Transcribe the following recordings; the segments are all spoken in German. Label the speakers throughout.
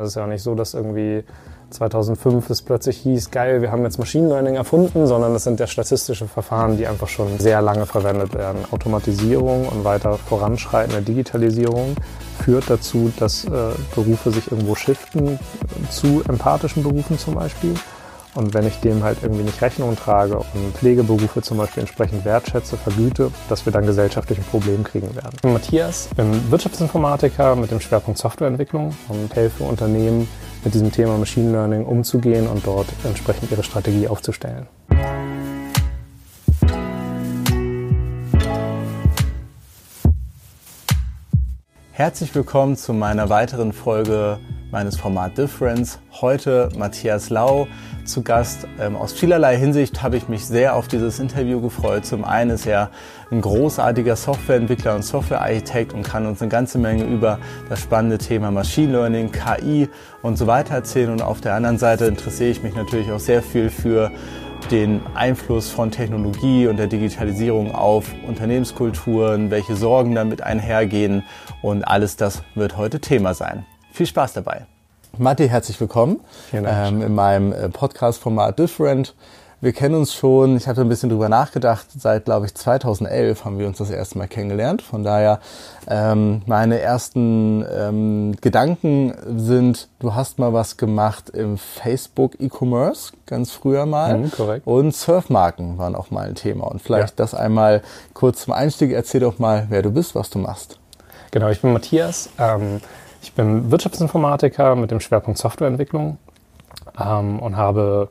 Speaker 1: Es ist ja auch nicht so, dass irgendwie 2005 es plötzlich hieß, geil, wir haben jetzt Machine Learning erfunden, sondern es sind ja statistische Verfahren, die einfach schon sehr lange verwendet werden. Automatisierung und weiter voranschreitende Digitalisierung führt dazu, dass äh, Berufe sich irgendwo shiften, zu empathischen Berufen zum Beispiel. Und wenn ich dem halt irgendwie nicht Rechnung trage und Pflegeberufe zum Beispiel entsprechend wertschätze, vergüte, dass wir dann gesellschaftlich ein Problem kriegen werden. Ich bin Matthias, bin Wirtschaftsinformatiker mit dem Schwerpunkt Softwareentwicklung und helfe Unternehmen mit diesem Thema Machine Learning umzugehen und dort entsprechend ihre Strategie aufzustellen.
Speaker 2: Herzlich willkommen zu meiner weiteren Folge meines Format Difference. Heute Matthias Lau zu Gast. Ähm, aus vielerlei Hinsicht habe ich mich sehr auf dieses Interview gefreut. Zum einen ist er ein großartiger Softwareentwickler und Softwarearchitekt und kann uns eine ganze Menge über das spannende Thema Machine Learning, KI und so weiter erzählen. Und auf der anderen Seite interessiere ich mich natürlich auch sehr viel für den Einfluss von Technologie und der Digitalisierung auf Unternehmenskulturen, welche Sorgen damit einhergehen und alles das wird heute Thema sein. Viel Spaß dabei. Matti, herzlich willkommen ähm, in meinem äh, Podcast-Format Different. Wir kennen uns schon, ich hatte ein bisschen drüber nachgedacht, seit, glaube ich, 2011 haben wir uns das erste Mal kennengelernt. Von daher, ähm, meine ersten ähm, Gedanken sind, du hast mal was gemacht im Facebook E-Commerce, ganz früher mal.
Speaker 1: Mhm, korrekt.
Speaker 2: Und Surfmarken waren auch mal ein Thema. Und vielleicht ja. das einmal kurz zum Einstieg. Erzähl doch mal, wer du bist, was du machst.
Speaker 1: Genau, ich bin Matthias. Ähm, ich bin Wirtschaftsinformatiker mit dem Schwerpunkt Softwareentwicklung ähm, und habe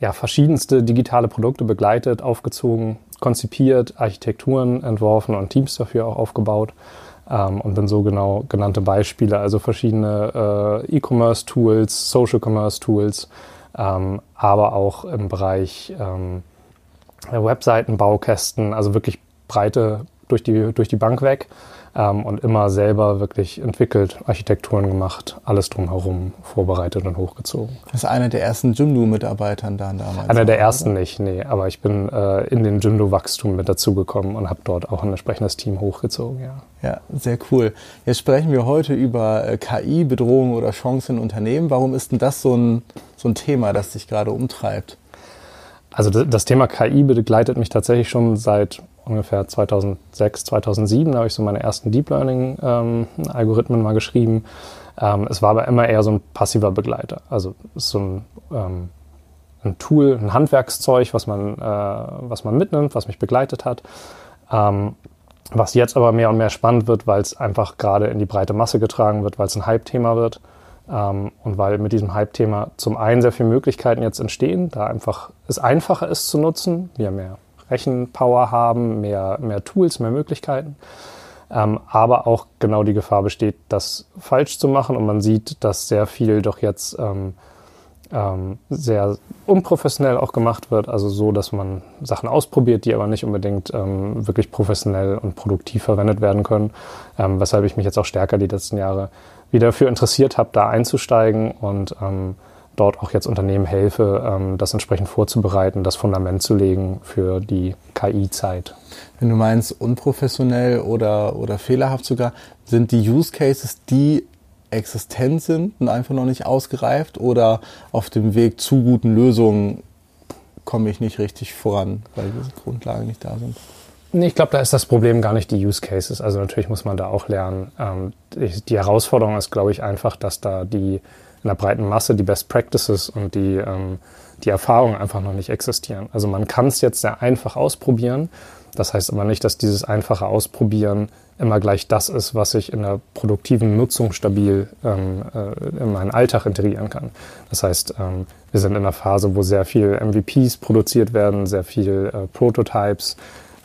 Speaker 1: ja, verschiedenste digitale Produkte begleitet, aufgezogen, konzipiert, Architekturen entworfen und Teams dafür auch aufgebaut. Ähm, und bin so genau genannte Beispiele, also verschiedene äh, E-Commerce-Tools, Social-Commerce-Tools, ähm, aber auch im Bereich ähm, Webseiten, also wirklich breite durch die, durch die Bank weg ähm, und immer selber wirklich entwickelt, Architekturen gemacht, alles drumherum vorbereitet und hochgezogen.
Speaker 2: Das ist einer der ersten Jimdo-Mitarbeitern da damals.
Speaker 1: Einer der ersten oder? nicht, nee, aber ich bin äh, in den Jimdo-Wachstum mit dazugekommen und habe dort auch ein entsprechendes Team hochgezogen, ja.
Speaker 2: Ja, sehr cool. Jetzt sprechen wir heute über äh, KI, Bedrohungen oder Chancen in Unternehmen. Warum ist denn das so ein, so ein Thema, das dich gerade umtreibt?
Speaker 1: Also das Thema KI begleitet mich tatsächlich schon seit ungefähr 2006, 2007. Da habe ich so meine ersten Deep Learning ähm, mal geschrieben. Ähm, es war aber immer eher so ein passiver Begleiter. Also so ein, ähm, ein Tool, ein Handwerkszeug, was man, äh, was man mitnimmt, was mich begleitet hat. Ähm, was jetzt aber mehr und mehr spannend wird, weil es einfach gerade in die breite Masse getragen wird, weil es ein Hype-Thema wird. Ähm, und weil mit diesem Hype-Thema zum einen sehr viele Möglichkeiten jetzt entstehen, da einfach es einfacher ist zu nutzen, wir mehr Rechenpower haben, mehr, mehr Tools, mehr Möglichkeiten. Ähm, aber auch genau die Gefahr besteht, das falsch zu machen. Und man sieht, dass sehr viel doch jetzt ähm, ähm, sehr unprofessionell auch gemacht wird. Also so, dass man Sachen ausprobiert, die aber nicht unbedingt ähm, wirklich professionell und produktiv verwendet werden können. Ähm, weshalb ich mich jetzt auch stärker die letzten Jahre wieder dafür interessiert habe, da einzusteigen und ähm, dort auch jetzt Unternehmen helfe, ähm, das entsprechend vorzubereiten, das Fundament zu legen für die KI-Zeit.
Speaker 2: Wenn du meinst unprofessionell oder, oder fehlerhaft sogar, sind die Use Cases, die existent sind und einfach noch nicht ausgereift oder auf dem Weg zu guten Lösungen komme ich nicht richtig voran, weil diese Grundlagen nicht da sind?
Speaker 1: Nee, ich glaube, da ist das Problem gar nicht die Use Cases. Also natürlich muss man da auch lernen. Ähm, die Herausforderung ist, glaube ich, einfach, dass da die in der breiten Masse die Best Practices und die, ähm, die Erfahrungen einfach noch nicht existieren. Also man kann es jetzt sehr einfach ausprobieren. Das heißt aber nicht, dass dieses einfache Ausprobieren immer gleich das ist, was ich in der produktiven Nutzung stabil ähm, äh, in meinen Alltag integrieren kann. Das heißt, ähm, wir sind in einer Phase, wo sehr viel MVPs produziert werden, sehr viel äh, Prototypes,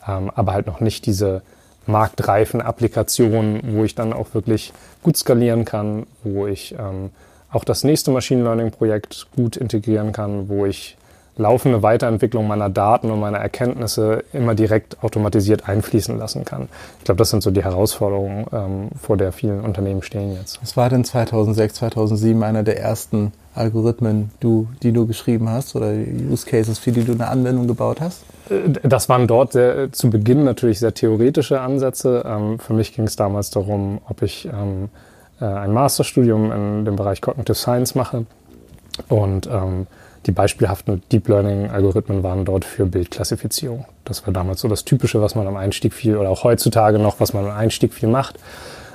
Speaker 1: ähm, aber halt noch nicht diese marktreifen Applikationen, wo ich dann auch wirklich gut skalieren kann, wo ich ähm, auch das nächste Machine Learning Projekt gut integrieren kann, wo ich laufende Weiterentwicklung meiner Daten und meiner Erkenntnisse immer direkt automatisiert einfließen lassen kann. Ich glaube, das sind so die Herausforderungen, ähm, vor der vielen Unternehmen stehen jetzt.
Speaker 2: Was war denn 2006, 2007 einer der ersten Algorithmen, du, die du geschrieben hast oder Use Cases, für die du eine Anwendung gebaut hast?
Speaker 1: Äh, das waren dort sehr, zu Beginn natürlich sehr theoretische Ansätze. Ähm, für mich ging es damals darum, ob ich ähm, äh, ein Masterstudium in dem Bereich Cognitive Science mache. Und ähm, die beispielhaften Deep Learning-Algorithmen waren dort für Bildklassifizierung. Das war damals so das Typische, was man am Einstieg viel oder auch heutzutage noch, was man am Einstieg viel macht.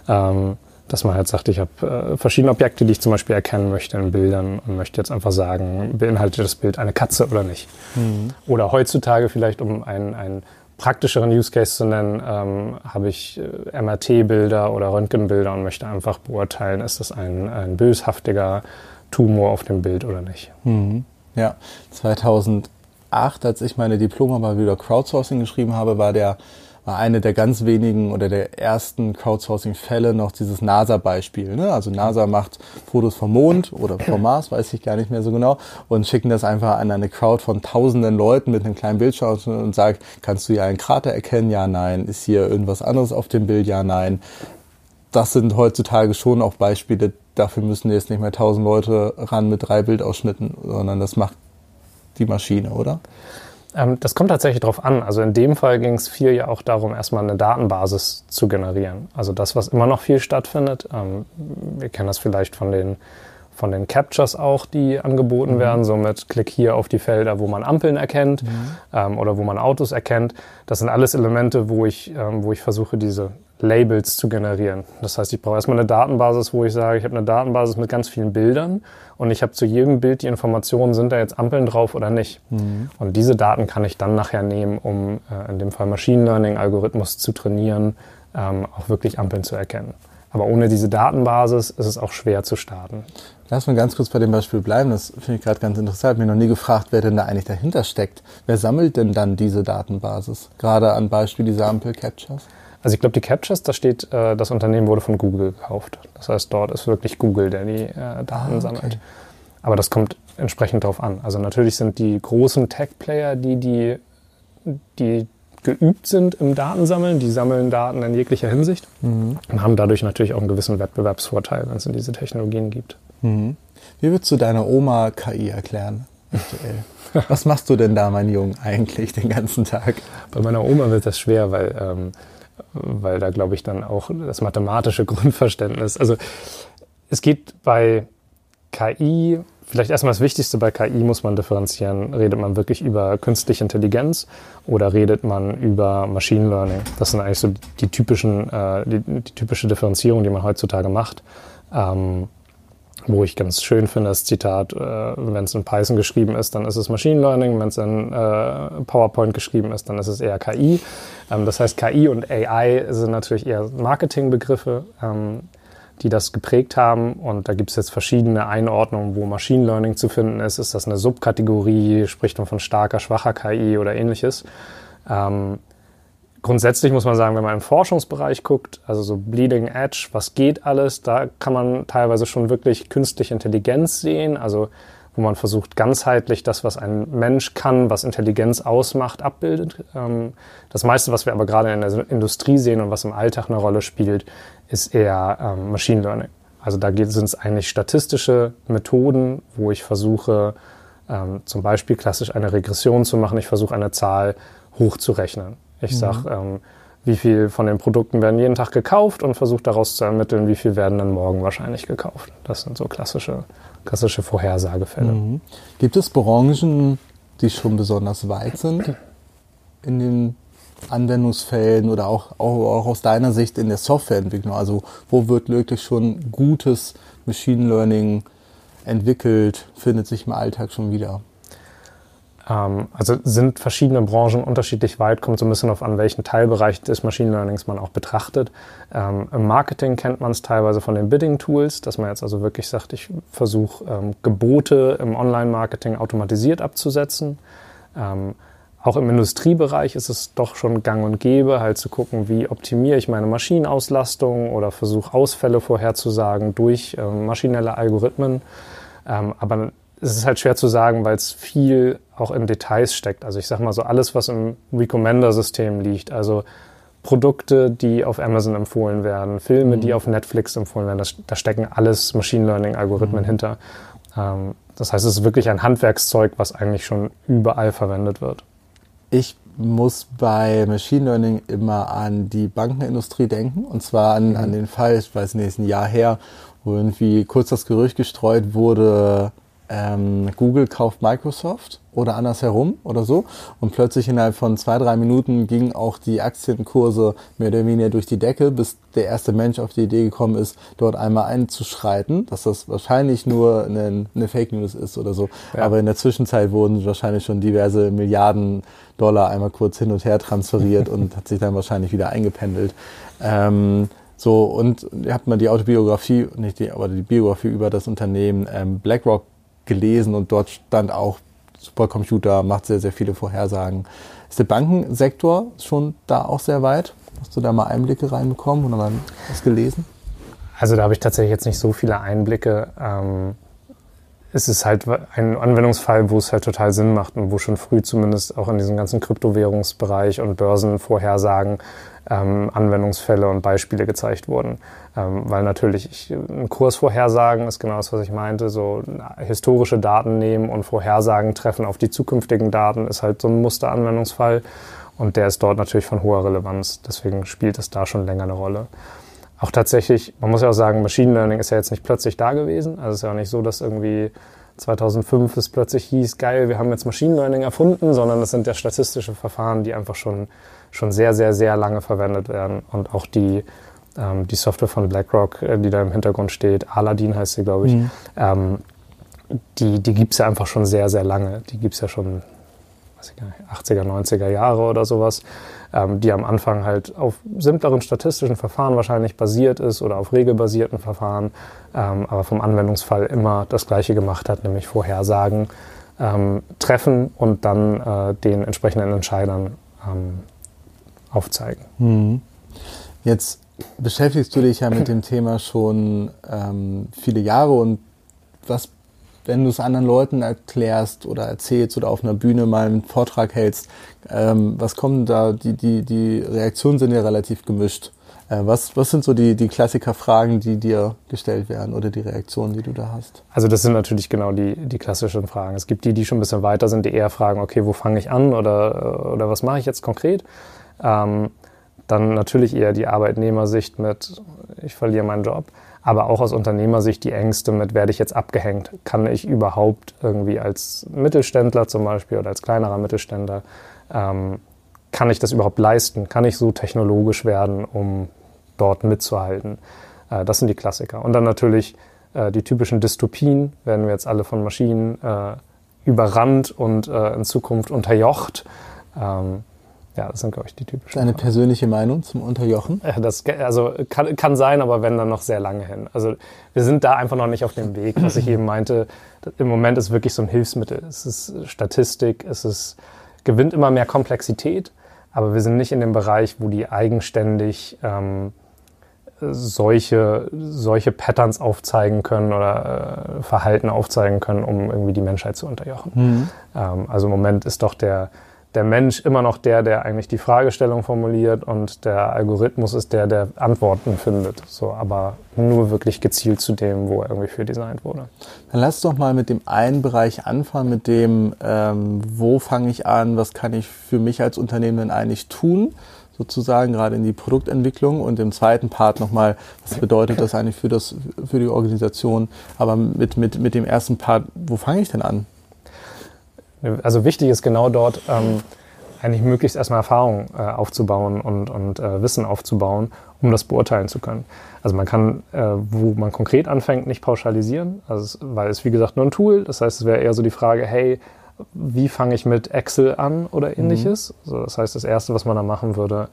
Speaker 1: Ähm, dass man halt sagt, ich habe äh, verschiedene Objekte, die ich zum Beispiel erkennen möchte in Bildern und möchte jetzt einfach sagen, beinhaltet das Bild eine Katze oder nicht. Mhm. Oder heutzutage vielleicht, um einen, einen praktischeren Use Case zu nennen, ähm, habe ich äh, MRT-Bilder oder Röntgenbilder und möchte einfach beurteilen, ist das ein, ein böshaftiger Tumor auf dem Bild oder nicht.
Speaker 2: Mhm. Ja, 2008, als ich meine Diplomarbeit wieder Crowdsourcing geschrieben habe, war der war eine der ganz wenigen oder der ersten Crowdsourcing-Fälle noch dieses NASA-Beispiel. Ne? Also NASA macht Fotos vom Mond oder vom Mars, weiß ich gar nicht mehr so genau, und schicken das einfach an eine Crowd von tausenden Leuten mit einem kleinen Bildschirm und sagt, kannst du hier einen Krater erkennen? Ja, nein. Ist hier irgendwas anderes auf dem Bild? Ja, nein. Das sind heutzutage schon auch Beispiele, dafür müssen jetzt nicht mehr tausend Leute ran mit drei Bildausschnitten, sondern das macht die Maschine, oder?
Speaker 1: Ähm, das kommt tatsächlich darauf an. Also in dem Fall ging es viel ja auch darum, erstmal eine Datenbasis zu generieren. Also das, was immer noch viel stattfindet. Ähm, wir kennen das vielleicht von den von den Captures auch, die angeboten mhm. werden, so mit Klick hier auf die Felder, wo man Ampeln erkennt mhm. ähm, oder wo man Autos erkennt. Das sind alles Elemente, wo ich, wo ich versuche, diese Labels zu generieren. Das heißt, ich brauche erstmal eine Datenbasis, wo ich sage, ich habe eine Datenbasis mit ganz vielen Bildern und ich habe zu jedem Bild die Informationen, sind da jetzt Ampeln drauf oder nicht. Mhm. Und diese Daten kann ich dann nachher nehmen, um äh, in dem Fall Machine Learning Algorithmus zu trainieren, ähm, auch wirklich Ampeln zu erkennen. Aber ohne diese Datenbasis ist es auch schwer zu starten.
Speaker 2: Lass mal ganz kurz bei dem Beispiel bleiben. Das finde ich gerade ganz interessant. Ich habe mir noch nie gefragt, wer denn da eigentlich dahinter steckt. Wer sammelt denn dann diese Datenbasis? Gerade an Beispiel dieser Ampel-Captures?
Speaker 1: Also ich glaube, die Captures, da steht, äh, das Unternehmen wurde von Google gekauft. Das heißt, dort ist wirklich Google, der die äh, Daten ah, okay. sammelt. Aber das kommt entsprechend darauf an. Also natürlich sind die großen Tech-Player, die, die, die geübt sind im Datensammeln, die sammeln Daten in jeglicher Hinsicht mhm. und haben dadurch natürlich auch einen gewissen Wettbewerbsvorteil, wenn es in diese Technologien gibt.
Speaker 2: Mhm. Wie würdest du deiner Oma KI erklären aktuell? Was machst du denn da, mein Junge, eigentlich den ganzen Tag?
Speaker 1: Bei meiner Oma wird das schwer, weil ähm, weil da glaube ich dann auch das mathematische Grundverständnis, also es geht bei KI, vielleicht erstmal das Wichtigste bei KI muss man differenzieren, redet man wirklich über künstliche Intelligenz oder redet man über Machine Learning? Das sind eigentlich so die typischen, äh, die, die typische Differenzierung, die man heutzutage macht. Ähm, wo ich ganz schön finde, das Zitat, äh, wenn es in Python geschrieben ist, dann ist es Machine Learning, wenn es in äh, PowerPoint geschrieben ist, dann ist es eher KI. Ähm, das heißt, KI und AI sind natürlich eher Marketingbegriffe, ähm, die das geprägt haben. Und da gibt es jetzt verschiedene Einordnungen, wo Machine Learning zu finden ist. Ist das eine Subkategorie? Spricht man von starker, schwacher KI oder ähnliches? Ähm, grundsätzlich muss man sagen, wenn man im Forschungsbereich guckt, also so Bleeding Edge, was geht alles, da kann man teilweise schon wirklich künstliche Intelligenz sehen, also wo man versucht, ganzheitlich das, was ein Mensch kann, was Intelligenz ausmacht, abbildet. Ähm, das meiste, was wir aber gerade in der Industrie sehen und was im Alltag eine Rolle spielt, ist eher ähm, Machine Learning. Also da sind es eigentlich statistische Methoden, wo ich versuche, ähm, zum Beispiel klassisch eine Regression zu machen. Ich versuche eine Zahl hochzurechnen. Ich sage, mhm. ähm, wie viel von den Produkten werden jeden Tag gekauft und versuche daraus zu ermitteln, wie viel werden dann morgen wahrscheinlich gekauft. Das sind so klassische, klassische Vorhersagefälle. Mhm.
Speaker 2: Gibt es Branchen, die schon besonders weit sind in den Anwendungsfällen oder auch, auch, auch aus deiner Sicht in der Softwareentwicklung? Also wo wird wirklich schon gutes Machine Learning entwickelt, findet sich im Alltag schon wieder?
Speaker 1: Ähm, also sind verschiedene Branchen unterschiedlich weit, kommt so ein bisschen auf an, welchen Teilbereich des Machine Learnings man auch betrachtet. Ähm, Im Marketing kennt man es teilweise von den Bidding-Tools, dass man jetzt also wirklich sagt, ich versuche ähm, Gebote im Online-Marketing automatisiert abzusetzen. Ähm, auch im Industriebereich ist es doch schon gang und gäbe, halt zu gucken, wie optimiere ich meine Maschinenauslastung oder versuche Ausfälle vorherzusagen durch ähm, maschinelle Algorithmen. Ähm, aber es ist halt schwer zu sagen, weil es viel auch in Details steckt. Also ich sage mal so alles, was im Recommender-System liegt. Also Produkte, die auf Amazon empfohlen werden, Filme, mhm. die auf Netflix empfohlen werden, das, da stecken alles Machine Learning-Algorithmen mhm. hinter. Ähm, das heißt, es ist wirklich ein Handwerkszeug, was eigentlich schon überall verwendet wird.
Speaker 2: Ich muss bei Machine Learning immer an die Bankenindustrie denken. Und zwar an, mhm. an den Fall, ich weiß nicht, ist ein Jahr her, wo irgendwie kurz das Gerücht gestreut wurde, ähm, Google kauft Microsoft oder andersherum oder so. Und plötzlich innerhalb von zwei, drei Minuten gingen auch die Aktienkurse mehr oder weniger durch die Decke, bis der erste Mensch auf die Idee gekommen ist, dort einmal einzuschreiten, dass das wahrscheinlich nur eine, eine Fake News ist oder so. Ja. Aber in der Zwischenzeit wurden wahrscheinlich schon diverse Milliarden Dollar einmal kurz hin und her transferiert und hat sich dann wahrscheinlich wieder eingependelt. Ähm, so, und ihr habt mal die Autobiografie, nicht die, aber die Biografie über das Unternehmen ähm, BlackRock gelesen und dort stand auch, Supercomputer macht sehr, sehr viele Vorhersagen. Ist der Bankensektor schon da auch sehr weit? Hast du da mal Einblicke reinbekommen oder mal was gelesen?
Speaker 1: Also da habe ich tatsächlich jetzt nicht so viele Einblicke. Ähm, es ist halt ein Anwendungsfall, wo es halt total Sinn macht und wo schon früh zumindest auch in diesem ganzen Kryptowährungsbereich und Börsenvorhersagen ähm, Anwendungsfälle und Beispiele gezeigt wurden. Ähm, weil natürlich ich, ein Kursvorhersagen ist genau das, was ich meinte. So historische Daten nehmen und Vorhersagen treffen auf die zukünftigen Daten ist halt so ein Musteranwendungsfall. Und der ist dort natürlich von hoher Relevanz. Deswegen spielt es da schon länger eine Rolle. Auch tatsächlich, man muss ja auch sagen, Machine Learning ist ja jetzt nicht plötzlich da gewesen. Also es ist ja auch nicht so, dass irgendwie 2005 es plötzlich hieß, geil, wir haben jetzt Machine Learning erfunden, sondern das sind ja statistische Verfahren, die einfach schon schon sehr, sehr, sehr lange verwendet werden. Und auch die, ähm, die Software von BlackRock, äh, die da im Hintergrund steht, Aladdin heißt sie, glaube ich, mhm. ähm, die, die gibt es ja einfach schon sehr, sehr lange. Die gibt es ja schon weiß ich gar nicht, 80er, 90er Jahre oder sowas, ähm, die am Anfang halt auf simpleren statistischen Verfahren wahrscheinlich basiert ist oder auf regelbasierten Verfahren, ähm, aber vom Anwendungsfall immer das Gleiche gemacht hat, nämlich Vorhersagen ähm, treffen und dann äh, den entsprechenden Entscheidern ähm, aufzeigen.
Speaker 2: Mhm. Jetzt beschäftigst du dich ja mit dem Thema schon ähm, viele Jahre und was, wenn du es anderen Leuten erklärst oder erzählst oder auf einer Bühne mal einen Vortrag hältst, ähm, was kommen da, die, die, die Reaktionen sind ja relativ gemischt. Äh, was, was sind so die, die Klassikerfragen, die dir gestellt werden oder die Reaktionen, die du da hast?
Speaker 1: Also das sind natürlich genau die, die klassischen Fragen. Es gibt die, die schon ein bisschen weiter sind, die eher fragen, okay, wo fange ich an oder, oder was mache ich jetzt konkret? Ähm, dann natürlich eher die Arbeitnehmersicht mit, ich verliere meinen Job, aber auch aus Unternehmersicht die Ängste mit, werde ich jetzt abgehängt? Kann ich überhaupt irgendwie als Mittelständler zum Beispiel oder als kleinerer Mittelständler, ähm, kann ich das überhaupt leisten? Kann ich so technologisch werden, um dort mitzuhalten? Äh, das sind die Klassiker. Und dann natürlich äh, die typischen Dystopien, werden wir jetzt alle von Maschinen äh, überrannt und äh, in Zukunft unterjocht. Ähm, ja, das sind, glaube ich, die typischen.
Speaker 2: Deine persönliche Meinung zum Unterjochen?
Speaker 1: Das also kann, kann sein, aber wenn dann noch sehr lange hin. Also wir sind da einfach noch nicht auf dem Weg. Was ich eben meinte, im Moment ist wirklich so ein Hilfsmittel. Es ist Statistik, es ist, gewinnt immer mehr Komplexität, aber wir sind nicht in dem Bereich, wo die eigenständig ähm, solche, solche Patterns aufzeigen können oder äh, Verhalten aufzeigen können, um irgendwie die Menschheit zu unterjochen. Mhm. Ähm, also im Moment ist doch der der Mensch immer noch der, der eigentlich die Fragestellung formuliert und der Algorithmus ist der, der Antworten findet. So, aber nur wirklich gezielt zu dem, wo er irgendwie für designt wurde.
Speaker 2: Dann lass doch mal mit dem einen Bereich anfangen, mit dem, ähm, wo fange ich an, was kann ich für mich als Unternehmen denn eigentlich tun, sozusagen gerade in die Produktentwicklung und im zweiten Part nochmal, was bedeutet das eigentlich für, das, für die Organisation, aber mit, mit, mit dem ersten Part, wo fange ich denn an?
Speaker 1: Also wichtig ist genau dort ähm, eigentlich möglichst erstmal Erfahrung äh, aufzubauen und, und äh, Wissen aufzubauen, um das beurteilen zu können. Also man kann, äh, wo man konkret anfängt, nicht pauschalisieren, also, weil es wie gesagt nur ein Tool. Das heißt, es wäre eher so die Frage, hey, wie fange ich mit Excel an oder mhm. ähnliches? Mhm. Also das heißt, das Erste, was man da machen würde,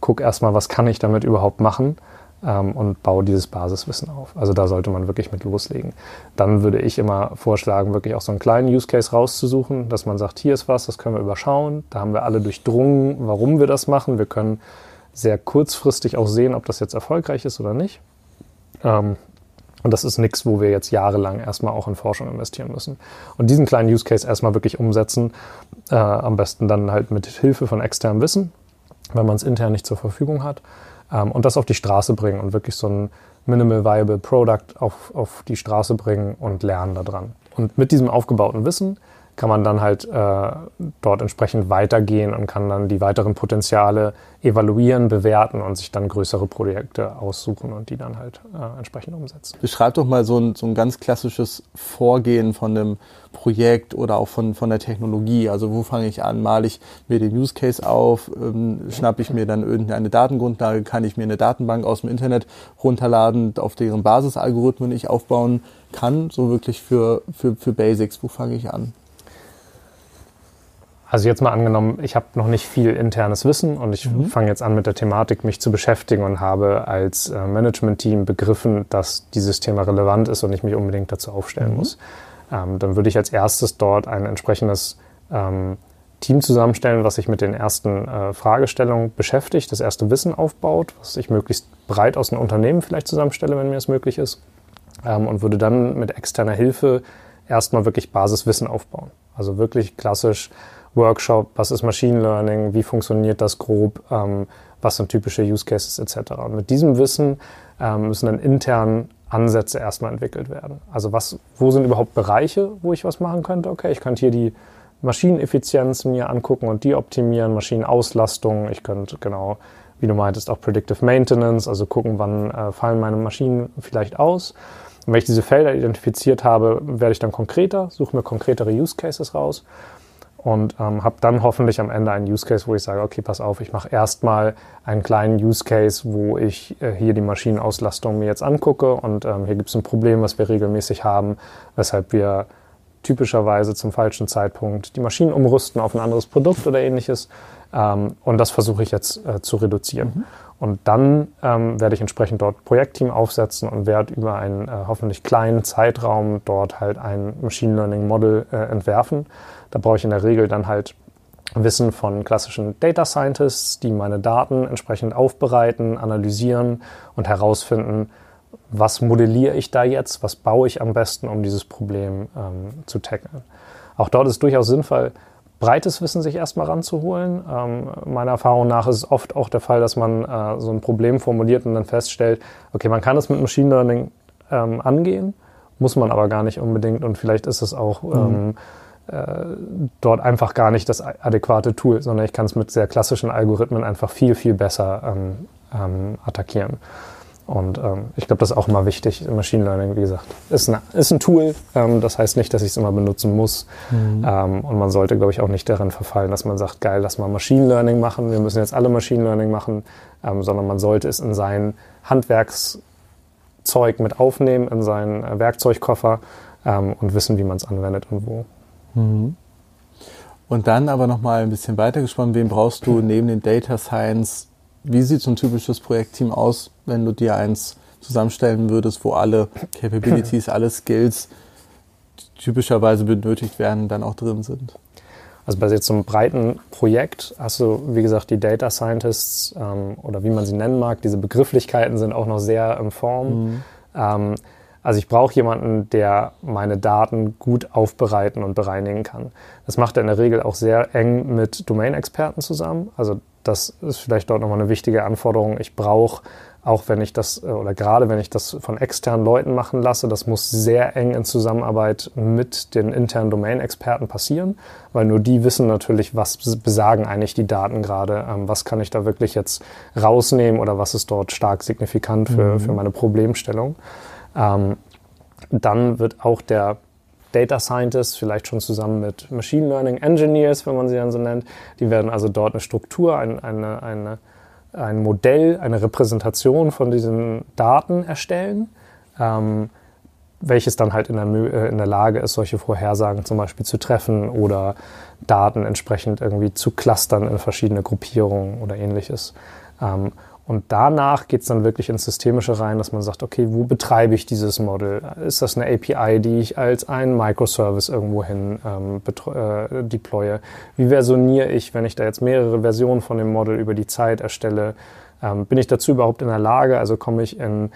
Speaker 1: guck erstmal, was kann ich damit überhaupt machen ähm, und baue dieses Basiswissen auf. Also da sollte man wirklich mit loslegen. Dann würde ich immer vorschlagen, wirklich auch so einen kleinen Use Case rauszusuchen, dass man sagt, hier ist was, das können wir überschauen. Da haben wir alle durchdrungen, warum wir das machen. Wir können sehr kurzfristig auch sehen, ob das jetzt erfolgreich ist oder nicht. Ähm, und das ist nichts, wo wir jetzt jahrelang erstmal auch in Forschung investieren müssen. Und diesen kleinen Use Case erstmal wirklich umsetzen, äh, am besten dann halt mit Hilfe von externem Wissen, wenn man es intern nicht zur Verfügung hat ähm, und das auf die Straße bringen und wirklich so ein Minimal Viable Product auf, auf die Straße bringen und lernen daran. Und mit diesem aufgebauten Wissen kann man dann halt äh, dort entsprechend weitergehen und kann dann die weiteren Potenziale evaluieren, bewerten und sich dann größere Projekte aussuchen und die dann halt äh, entsprechend umsetzen.
Speaker 2: Beschreib doch mal so ein, so ein ganz klassisches Vorgehen von einem Projekt oder auch von, von der Technologie. Also wo fange ich an? Male ich mir den Use Case auf? Ähm, schnappe ich mir dann irgendeine Datengrundlage? Kann ich mir eine Datenbank aus dem Internet runterladen, auf deren Basisalgorithmen ich aufbauen kann? So wirklich für, für, für Basics. Wo fange ich an?
Speaker 1: Also jetzt mal angenommen, ich habe noch nicht viel internes Wissen und ich mhm. fange jetzt an mit der Thematik, mich zu beschäftigen und habe als äh, Management-Team begriffen, dass dieses Thema relevant ist und ich mich unbedingt dazu aufstellen mhm. muss. Ähm, dann würde ich als erstes dort ein entsprechendes ähm, Team zusammenstellen, was sich mit den ersten äh, Fragestellungen beschäftigt, das erste Wissen aufbaut, was ich möglichst breit aus einem Unternehmen vielleicht zusammenstelle, wenn mir das möglich ist, ähm, und würde dann mit externer Hilfe erstmal wirklich Basiswissen aufbauen. Also wirklich klassisch Workshop, was ist Machine Learning, wie funktioniert das grob, ähm, was sind typische Use Cases etc. Und mit diesem Wissen ähm, müssen dann intern Ansätze erstmal entwickelt werden. Also was, wo sind überhaupt Bereiche, wo ich was machen könnte? Okay, ich könnte hier die Maschineneffizienz mir angucken und die optimieren, Maschinenauslastung. Ich könnte genau, wie du meintest, auch Predictive Maintenance, also gucken, wann äh, fallen meine Maschinen vielleicht aus. Und wenn ich diese Felder identifiziert habe, werde ich dann konkreter, suche mir konkretere Use Cases raus und ähm, habe dann hoffentlich am Ende einen Use Case, wo ich sage, okay, pass auf, ich mache erstmal einen kleinen Use Case, wo ich äh, hier die Maschinenauslastung mir jetzt angucke und ähm, hier gibt es ein Problem, was wir regelmäßig haben, weshalb wir typischerweise zum falschen Zeitpunkt die Maschinen umrüsten auf ein anderes Produkt oder ähnliches. Ähm, und das versuche ich jetzt äh, zu reduzieren. Mhm. Und dann ähm, werde ich entsprechend dort Projektteam aufsetzen und werde über einen äh, hoffentlich kleinen Zeitraum dort halt ein Machine Learning Model äh, entwerfen da brauche ich in der Regel dann halt Wissen von klassischen Data Scientists, die meine Daten entsprechend aufbereiten, analysieren und herausfinden, was modelliere ich da jetzt, was baue ich am besten, um dieses Problem ähm, zu tackeln. Auch dort ist durchaus sinnvoll, breites Wissen sich erstmal ranzuholen. Ähm, meiner Erfahrung nach ist es oft auch der Fall, dass man äh, so ein Problem formuliert und dann feststellt, okay, man kann es mit Machine Learning ähm, angehen, muss man aber gar nicht unbedingt und vielleicht ist es auch mhm. ähm, äh, dort einfach gar nicht das adäquate Tool, sondern ich kann es mit sehr klassischen Algorithmen einfach viel, viel besser ähm, ähm, attackieren. Und ähm, ich glaube, das ist auch immer wichtig. Machine Learning, wie gesagt, ist, eine, ist ein Tool. Ähm, das heißt nicht, dass ich es immer benutzen muss. Mhm. Ähm, und man sollte, glaube ich, auch nicht darin verfallen, dass man sagt, geil, lass mal Machine Learning machen. Wir müssen jetzt alle Machine Learning machen. Ähm, sondern man sollte es in sein Handwerkszeug mit aufnehmen, in seinen äh, Werkzeugkoffer ähm, und wissen, wie man es anwendet und wo. Mhm.
Speaker 2: Und dann aber nochmal ein bisschen weiter gesponnen, wen brauchst du neben den Data Science? Wie sieht so ein typisches Projektteam aus, wenn du dir eins zusammenstellen würdest, wo alle Capabilities, alle Skills typischerweise benötigt werden, dann auch drin sind?
Speaker 1: Also bei jetzt so einem breiten Projekt hast du, wie gesagt, die Data Scientists ähm, oder wie man sie nennen mag, diese Begrifflichkeiten sind auch noch sehr in Form. Mhm. Ähm, also ich brauche jemanden, der meine Daten gut aufbereiten und bereinigen kann. Das macht er in der Regel auch sehr eng mit Domain-Experten zusammen. Also das ist vielleicht dort nochmal eine wichtige Anforderung. Ich brauche, auch wenn ich das, äh, oder gerade wenn ich das von externen Leuten machen lasse, das muss sehr eng in Zusammenarbeit mit den internen Domain-Experten passieren, weil nur die wissen natürlich, was besagen eigentlich die Daten gerade, ähm, was kann ich da wirklich jetzt rausnehmen oder was ist dort stark signifikant für, mhm. für meine Problemstellung. Ähm, dann wird auch der Data Scientist, vielleicht schon zusammen mit Machine Learning Engineers, wenn man sie dann so nennt, die werden also dort eine Struktur, ein, eine, eine, ein Modell, eine Repräsentation von diesen Daten erstellen, ähm, welches dann halt in der, äh, in der Lage ist, solche Vorhersagen zum Beispiel zu treffen oder Daten entsprechend irgendwie zu clustern in verschiedene Gruppierungen oder ähnliches. Ähm, und danach geht es dann wirklich ins Systemische rein, dass man sagt, okay, wo betreibe ich dieses Model? Ist das eine API, die ich als einen Microservice irgendwohin ähm, äh, deploye? Wie versioniere ich, wenn ich da jetzt mehrere Versionen von dem Model über die Zeit erstelle? Ähm, bin ich dazu überhaupt in der Lage? Also komme ich in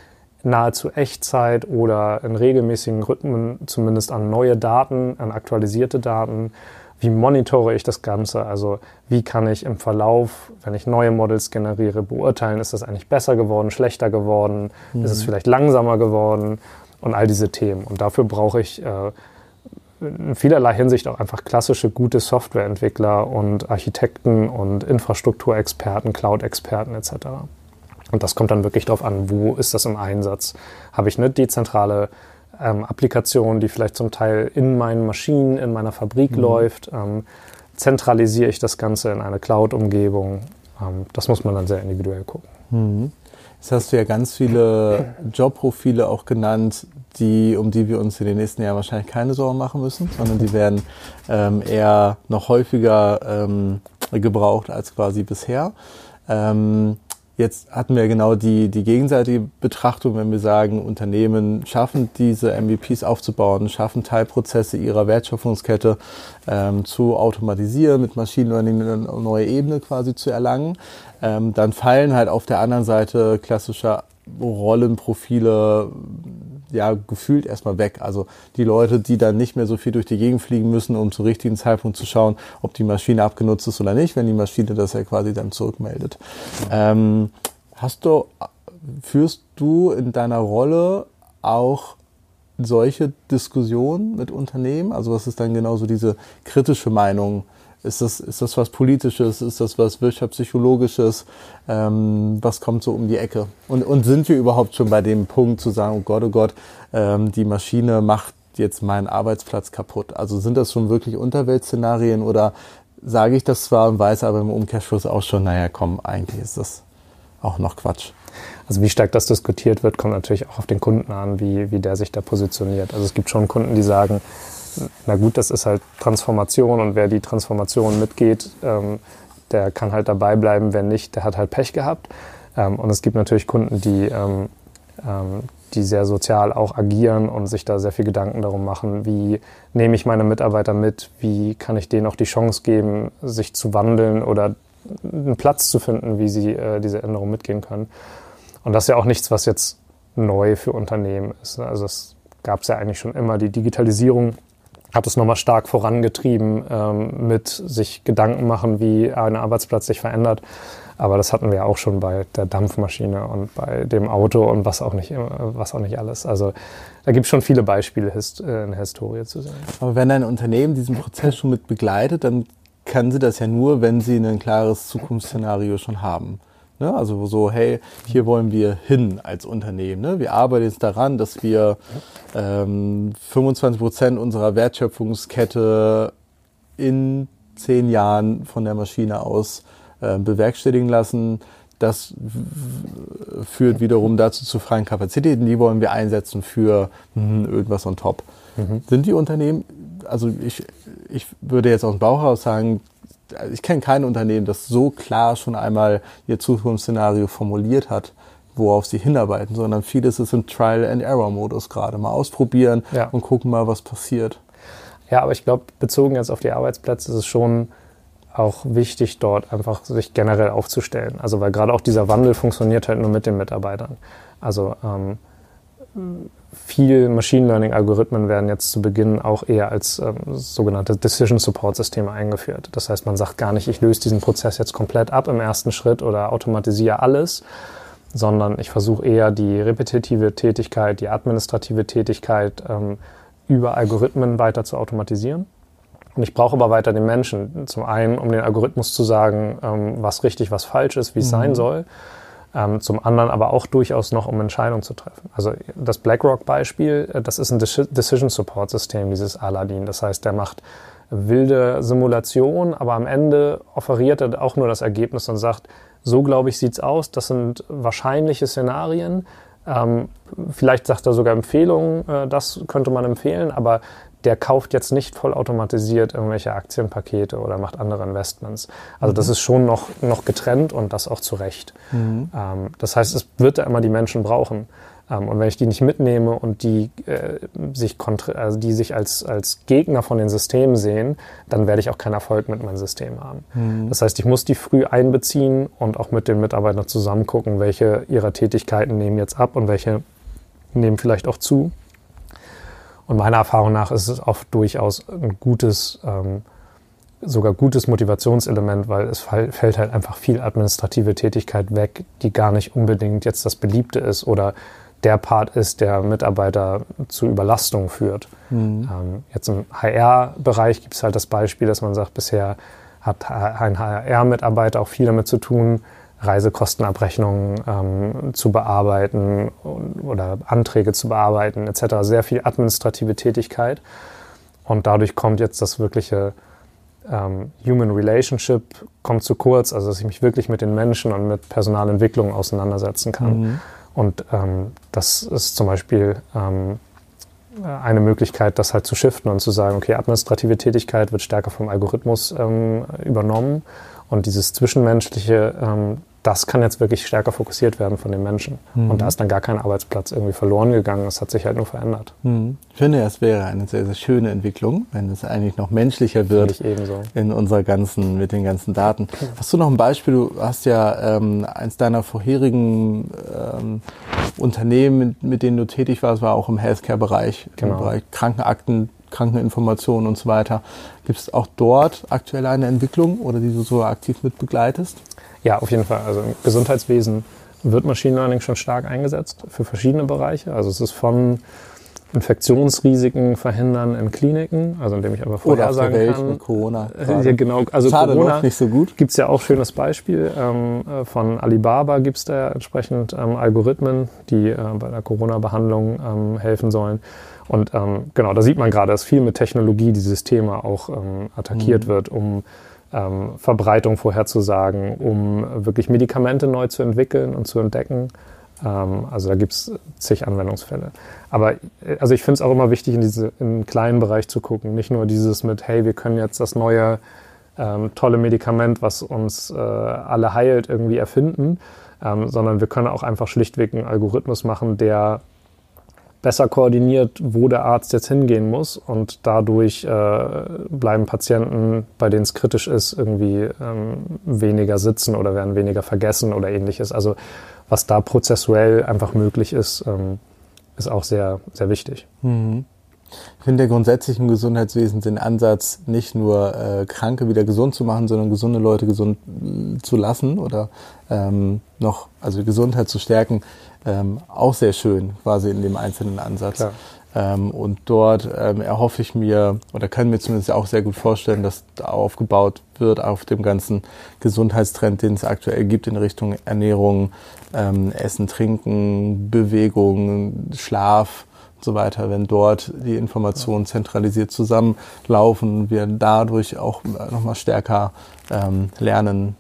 Speaker 1: nahezu Echtzeit oder in regelmäßigen Rhythmen zumindest an neue Daten, an aktualisierte Daten? Wie monitore ich das Ganze? Also wie kann ich im Verlauf, wenn ich neue Models generiere, beurteilen, ist das eigentlich besser geworden, schlechter geworden, mhm. ist es mhm. vielleicht langsamer geworden und all diese Themen. Und dafür brauche ich äh, in vielerlei Hinsicht auch einfach klassische gute Softwareentwickler und Architekten und Infrastrukturexperten, Cloud-Experten etc. Und das kommt dann wirklich darauf an, wo ist das im Einsatz? Habe ich eine dezentrale ähm, Applikation, die vielleicht zum Teil in meinen Maschinen, in meiner Fabrik mhm. läuft? Ähm, zentralisiere ich das Ganze in eine Cloud-Umgebung? Ähm, das muss man dann sehr individuell gucken.
Speaker 2: Mhm. Jetzt hast du ja ganz viele Jobprofile auch genannt, die, um die wir uns in den nächsten Jahren wahrscheinlich keine Sorgen machen müssen, sondern die werden ähm, eher noch häufiger ähm, gebraucht als quasi bisher. Ähm, Jetzt hatten wir genau die, die gegenseitige Betrachtung, wenn wir sagen, Unternehmen schaffen diese MVPs aufzubauen, schaffen Teilprozesse ihrer Wertschöpfungskette ähm, zu automatisieren, mit Machine Learning eine neue Ebene quasi zu erlangen. Ähm, dann fallen halt auf der anderen Seite klassische Rollenprofile ja gefühlt erstmal weg. Also die Leute, die dann nicht mehr so viel durch die Gegend fliegen müssen, um zum richtigen Zeitpunkt zu schauen, ob die Maschine abgenutzt ist oder nicht, wenn die Maschine das ja quasi dann zurückmeldet. Ähm, hast du, führst du in deiner Rolle auch solche Diskussionen mit Unternehmen? Also was ist dann genauso diese kritische Meinung? Ist das, ist das was Politisches? Ist das was Wirtschaftspsychologisches? Ähm, was kommt so um die Ecke? Und, und sind wir überhaupt schon bei dem Punkt zu sagen, oh Gott, oh Gott, ähm, die Maschine macht jetzt meinen Arbeitsplatz kaputt? Also sind das schon wirklich Unterweltszenarien oder sage ich das zwar und weiß aber im Umkehrschluss auch schon, naja, komm, eigentlich ist das auch noch Quatsch.
Speaker 1: Also wie stark das diskutiert wird, kommt natürlich auch auf den Kunden an, wie, wie der sich da positioniert. Also es gibt schon Kunden, die sagen, na gut, das ist halt Transformation und wer die Transformation mitgeht, ähm, der kann halt dabei bleiben, wer nicht, der hat halt Pech gehabt. Ähm, und es gibt natürlich Kunden, die, ähm, ähm, die sehr sozial auch agieren und sich da sehr viel Gedanken darum machen, wie nehme ich meine Mitarbeiter mit, wie kann ich denen auch die Chance geben, sich zu wandeln oder einen Platz zu finden, wie sie äh, diese Änderung mitgehen können. Und das ist ja auch nichts, was jetzt neu für Unternehmen ist. Also es gab es ja eigentlich schon immer. Die Digitalisierung hat es nochmal stark vorangetrieben ähm, mit sich Gedanken machen, wie ein Arbeitsplatz sich verändert. Aber das hatten wir auch schon bei der Dampfmaschine und bei dem Auto und was auch nicht, was auch nicht alles. Also da gibt es schon viele Beispiele äh, in der Historie zu sehen.
Speaker 2: Aber wenn ein Unternehmen diesen Prozess schon mit begleitet, dann kann sie das ja nur, wenn sie ein klares Zukunftsszenario schon haben. Ne? Also so, hey, hier wollen wir hin als Unternehmen. Ne? Wir arbeiten jetzt daran, dass wir ähm, 25 Prozent unserer Wertschöpfungskette in zehn Jahren von der Maschine aus äh, bewerkstelligen lassen. Das führt wiederum dazu zu freien Kapazitäten, die wollen wir einsetzen für hm, irgendwas on top. Mhm. Sind die Unternehmen, also ich, ich würde jetzt aus dem Bauch heraus sagen, ich kenne kein Unternehmen, das so klar schon einmal ihr Zukunftsszenario formuliert hat, worauf sie hinarbeiten, sondern vieles ist im Trial-and-Error-Modus gerade. Mal ausprobieren ja. und gucken mal, was passiert.
Speaker 1: Ja, aber ich glaube, bezogen jetzt auf die Arbeitsplätze ist es schon auch wichtig, dort einfach sich generell aufzustellen. Also weil gerade auch dieser Wandel funktioniert halt nur mit den Mitarbeitern. Also ähm, viel Machine Learning-Algorithmen werden jetzt zu Beginn auch eher als ähm, sogenannte Decision Support-Systeme eingeführt. Das heißt, man sagt gar nicht, ich löse diesen Prozess jetzt komplett ab im ersten Schritt oder automatisiere alles, sondern ich versuche eher die repetitive Tätigkeit, die administrative Tätigkeit ähm, über Algorithmen weiter zu automatisieren. Und ich brauche aber weiter den Menschen. Zum einen, um den Algorithmus zu sagen, ähm, was richtig, was falsch ist, wie es mhm. sein soll ähm, zum anderen aber auch durchaus noch, um Entscheidungen zu treffen. Also das BlackRock-Beispiel, äh, das ist ein Decision Support System, dieses Aladdin. Das heißt, der macht wilde Simulation, aber am Ende offeriert er auch nur das Ergebnis und sagt, so glaube ich sieht's aus, das sind wahrscheinliche Szenarien. Ähm, vielleicht sagt er sogar Empfehlungen, äh, das könnte man empfehlen, aber der kauft jetzt nicht vollautomatisiert irgendwelche Aktienpakete oder macht andere Investments. Also mhm. das ist schon noch, noch getrennt und das auch zu Recht. Mhm. Ähm, das heißt, es wird da immer die Menschen brauchen. Ähm, und wenn ich die nicht mitnehme und die, äh, sich, also die sich als, als Gegner von den Systemen sehen, dann werde ich auch keinen Erfolg mit meinem System haben. Mhm. Das heißt, ich muss die früh einbeziehen und auch mit den Mitarbeitern zusammen gucken, welche ihrer Tätigkeiten nehmen jetzt ab und welche nehmen vielleicht auch zu. Und meiner Erfahrung nach ist es oft durchaus ein gutes, ähm, sogar gutes Motivationselement, weil es fällt halt einfach viel administrative Tätigkeit weg, die gar nicht unbedingt jetzt das Beliebte ist oder der Part ist, der Mitarbeiter zu Überlastung führt. Mhm. Ähm, jetzt im HR-Bereich gibt es halt das Beispiel, dass man sagt, bisher hat ein HR-Mitarbeiter auch viel damit zu tun, Reisekostenabrechnungen ähm, zu bearbeiten oder Anträge zu bearbeiten etc. Sehr viel administrative Tätigkeit. Und dadurch kommt jetzt das wirkliche ähm, Human Relationship kommt zu kurz, also dass ich mich wirklich mit den Menschen und mit Personalentwicklung auseinandersetzen kann. Mhm. Und ähm, das ist zum Beispiel ähm, eine Möglichkeit, das halt zu shiften und zu sagen, okay, administrative Tätigkeit wird stärker vom Algorithmus ähm, übernommen und dieses Zwischenmenschliche, ähm, das kann jetzt wirklich stärker fokussiert werden von den Menschen. Mhm. Und da ist dann gar kein Arbeitsplatz irgendwie verloren gegangen. Es hat sich halt nur verändert.
Speaker 2: Mhm. Ich finde, es wäre eine sehr, sehr schöne Entwicklung, wenn es eigentlich noch menschlicher wird in unserer ganzen, mit den ganzen Daten. Mhm. Hast du noch ein Beispiel? Du hast ja ähm, eins deiner vorherigen ähm, Unternehmen, mit, mit, denen du tätig warst, war auch im Healthcare-Bereich, genau. im Bereich Krankenakten, Krankeninformationen und so weiter. Gibt es auch dort aktuell eine Entwicklung oder die du so aktiv mit begleitest?
Speaker 1: Ja, auf jeden Fall. Also im Gesundheitswesen wird Machine Learning schon stark eingesetzt für verschiedene Bereiche. Also es ist von Infektionsrisiken verhindern in Kliniken, also indem ich einfach vorhersagen Oder auf der Welt kann.
Speaker 2: Mit Corona.
Speaker 1: Ja, genau. Also
Speaker 2: Schade Corona nicht so gut.
Speaker 1: Gibt es ja auch schönes Beispiel. Ähm, äh, von Alibaba gibt es da entsprechend ähm, Algorithmen, die äh, bei der Corona-Behandlung ähm, helfen sollen. Und genau, da sieht man gerade, dass viel mit Technologie dieses Thema auch attackiert mhm. wird, um ähm, Verbreitung vorherzusagen, um wirklich Medikamente neu zu entwickeln und zu entdecken. Ähm, also da gibt es zig Anwendungsfälle. Aber äh, also ich finde es auch immer wichtig, in diese in kleinen Bereich zu gucken. Nicht nur dieses mit, hey, wir können jetzt das neue ähm, tolle Medikament, was uns äh, alle heilt, irgendwie erfinden, ähm, sondern wir können auch einfach schlichtweg einen Algorithmus machen, der besser koordiniert, wo der Arzt jetzt hingehen muss und dadurch äh, bleiben Patienten, bei denen es kritisch ist, irgendwie ähm, weniger sitzen oder werden weniger vergessen oder ähnliches. Also was da prozessuell einfach möglich ist, ähm, ist auch sehr, sehr wichtig.
Speaker 2: Mhm. Ich finde grundsätzlich im Gesundheitswesen den Ansatz, nicht nur äh, Kranke wieder gesund zu machen, sondern gesunde Leute gesund äh, zu lassen oder ähm, noch, also Gesundheit zu stärken, ähm, auch sehr schön quasi in dem einzelnen Ansatz. Ähm, und dort ähm, erhoffe ich mir oder kann mir zumindest auch sehr gut vorstellen, dass da aufgebaut wird auf dem ganzen Gesundheitstrend, den es aktuell gibt in Richtung Ernährung, ähm, Essen, Trinken, Bewegung, Schlaf und so weiter, wenn dort die Informationen zentralisiert zusammenlaufen, wir dadurch auch nochmal stärker ähm, lernen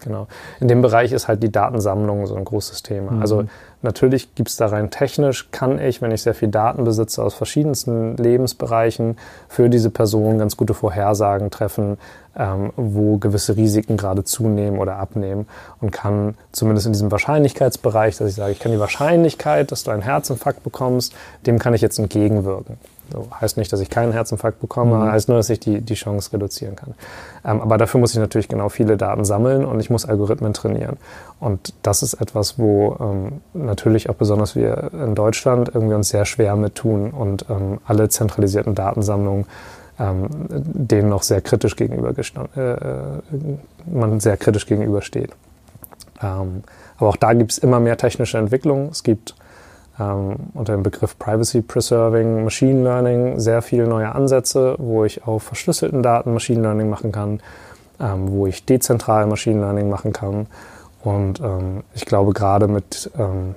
Speaker 1: Genau. In dem Bereich ist halt die Datensammlung so ein großes Thema. Mhm. Also natürlich gibt es da rein technisch, kann ich, wenn ich sehr viel Daten besitze aus verschiedensten Lebensbereichen, für diese Person ganz gute Vorhersagen treffen, ähm, wo gewisse Risiken gerade zunehmen oder abnehmen und kann zumindest in diesem Wahrscheinlichkeitsbereich, dass ich sage, ich kann die Wahrscheinlichkeit, dass du einen Herzinfarkt bekommst, dem kann ich jetzt entgegenwirken. So, heißt nicht, dass ich keinen Herzinfarkt bekomme, mhm. heißt nur, dass ich die, die Chance reduzieren kann. Ähm, aber dafür muss ich natürlich genau viele Daten sammeln und ich muss Algorithmen trainieren. Und das ist etwas, wo ähm, natürlich auch besonders wir in Deutschland irgendwie uns sehr schwer mit tun und ähm, alle zentralisierten Datensammlungen ähm, denen noch sehr kritisch gegenüber äh, man sehr kritisch gegenübersteht. Ähm, aber auch da gibt es immer mehr technische Entwicklungen. Es gibt ähm, unter dem Begriff Privacy Preserving Machine Learning sehr viele neue Ansätze, wo ich auf verschlüsselten Daten Machine Learning machen kann, ähm, wo ich dezentral Machine Learning machen kann. Und ähm, ich glaube, gerade mit, ähm,